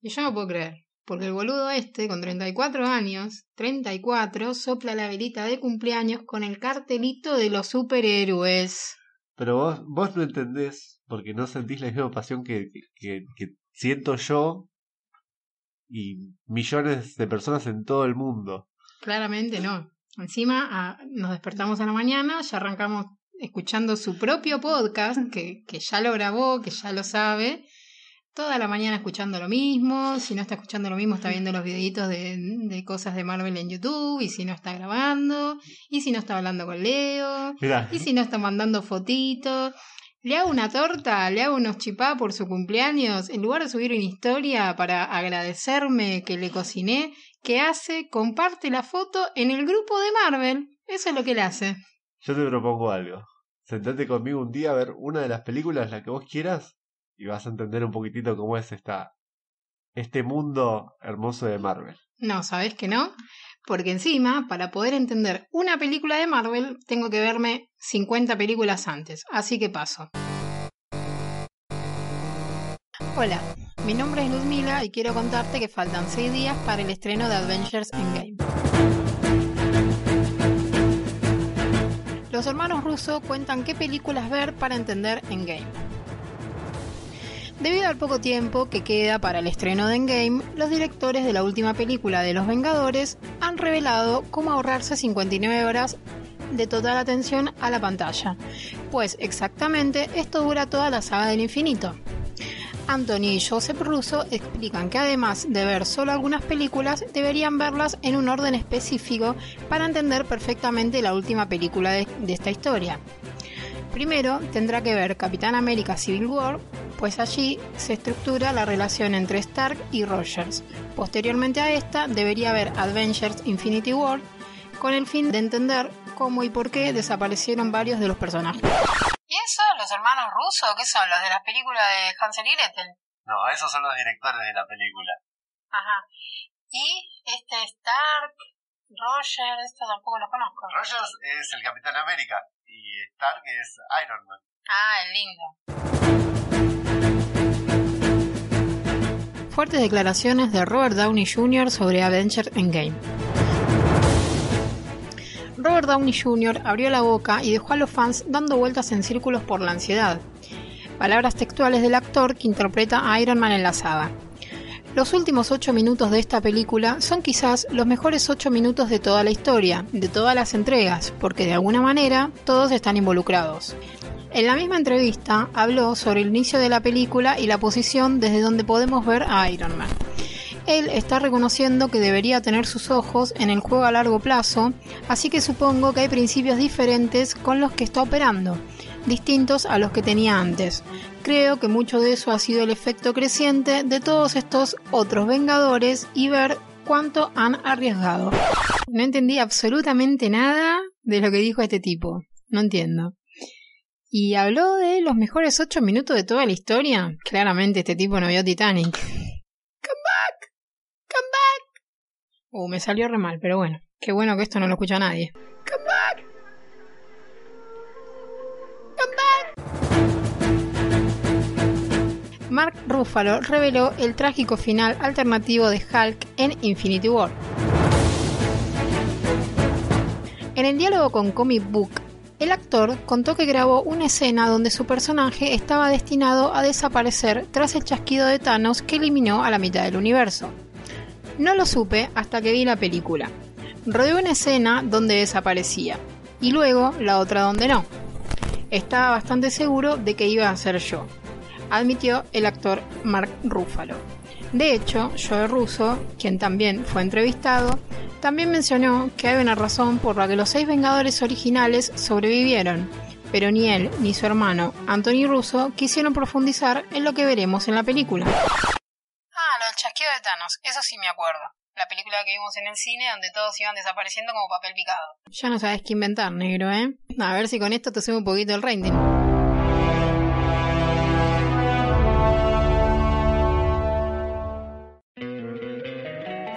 Y yo no puedo creer, porque el boludo este, con 34 años, 34, sopla la velita de cumpleaños con el cartelito de los superhéroes. Pero vos, vos no entendés, porque no sentís la misma pasión que, que, que siento yo y millones de personas en todo el mundo. Claramente no. Encima nos despertamos a la mañana, ya arrancamos escuchando su propio podcast, que, que ya lo grabó, que ya lo sabe, toda la mañana escuchando lo mismo. Si no está escuchando lo mismo, está viendo los videitos de, de cosas de Marvel en YouTube. Y si no está grabando. Y si no está hablando con Leo. Mirá, Y si no está mandando fotitos. Le hago una torta, le hago unos chipá por su cumpleaños. En lugar de subir una historia para agradecerme que le cociné, ¿qué hace? Comparte la foto en el grupo de Marvel. Eso es lo que él hace. yo te propongo algo. Sentate conmigo un día a ver una de las películas, la que vos quieras, y vas a entender un poquitito cómo es esta, este mundo hermoso de Marvel. No, ¿sabes que no? Porque encima, para poder entender una película de Marvel, tengo que verme 50 películas antes. Así que paso. Hola, mi nombre es Luzmila y quiero contarte que faltan 6 días para el estreno de Adventures Endgame. Los hermanos Russo cuentan qué películas ver para entender Endgame. Debido al poco tiempo que queda para el estreno de Endgame, los directores de la última película de Los Vengadores han revelado cómo ahorrarse 59 horas de total atención a la pantalla, pues exactamente esto dura toda la saga del infinito. Anthony y Joseph Russo explican que además de ver solo algunas películas, deberían verlas en un orden específico para entender perfectamente la última película de, de esta historia. Primero tendrá que ver Capitán América Civil War, pues allí se estructura la relación entre Stark y Rogers. Posteriormente a esta debería haber Avengers Infinity War, con el fin de entender cómo y por qué desaparecieron varios de los personajes. ¿Y eso? ¿Los hermanos rusos? ¿Qué son? ¿Los de las películas de Hansel y Gretel? No, esos son los directores de la película. Ajá. ¿Y este Stark, Rogers, esto tampoco los conozco? Rogers es el Capitán América y Stark es Iron Man. Ah, el lindo. Fuertes declaraciones de Robert Downey Jr. sobre Avengers Endgame. Robert Downey Jr. abrió la boca y dejó a los fans dando vueltas en círculos por la ansiedad. Palabras textuales del actor que interpreta a Iron Man en la saga. Los últimos 8 minutos de esta película son quizás los mejores 8 minutos de toda la historia, de todas las entregas, porque de alguna manera todos están involucrados. En la misma entrevista habló sobre el inicio de la película y la posición desde donde podemos ver a Iron Man. Él está reconociendo que debería tener sus ojos en el juego a largo plazo, así que supongo que hay principios diferentes con los que está operando, distintos a los que tenía antes. Creo que mucho de eso ha sido el efecto creciente de todos estos otros Vengadores y ver cuánto han arriesgado. No entendí absolutamente nada de lo que dijo este tipo. No entiendo. Y habló de los mejores 8 minutos de toda la historia. Claramente este tipo no vio Titanic. Come back. Come back. Uh, me salió re mal, pero bueno. Qué bueno que esto no lo escucha nadie. Come back. Come back. Mark Ruffalo reveló el trágico final alternativo de Hulk en Infinity War. En el diálogo con Comic Book, el actor contó que grabó una escena donde su personaje estaba destinado a desaparecer tras el chasquido de Thanos que eliminó a la mitad del universo. No lo supe hasta que vi la película. Rodeó una escena donde desaparecía y luego la otra donde no. Estaba bastante seguro de que iba a ser yo, admitió el actor Mark Ruffalo. De hecho, Joe Russo, quien también fue entrevistado, también mencionó que hay una razón por la que los seis Vengadores originales sobrevivieron, pero ni él ni su hermano, Anthony Russo, quisieron profundizar en lo que veremos en la película. Ah, lo del chasquido de Thanos, eso sí me acuerdo. La película que vimos en el cine donde todos iban desapareciendo como papel picado. Ya no sabes qué inventar, negro, ¿eh? A ver si con esto te sube un poquito el rating.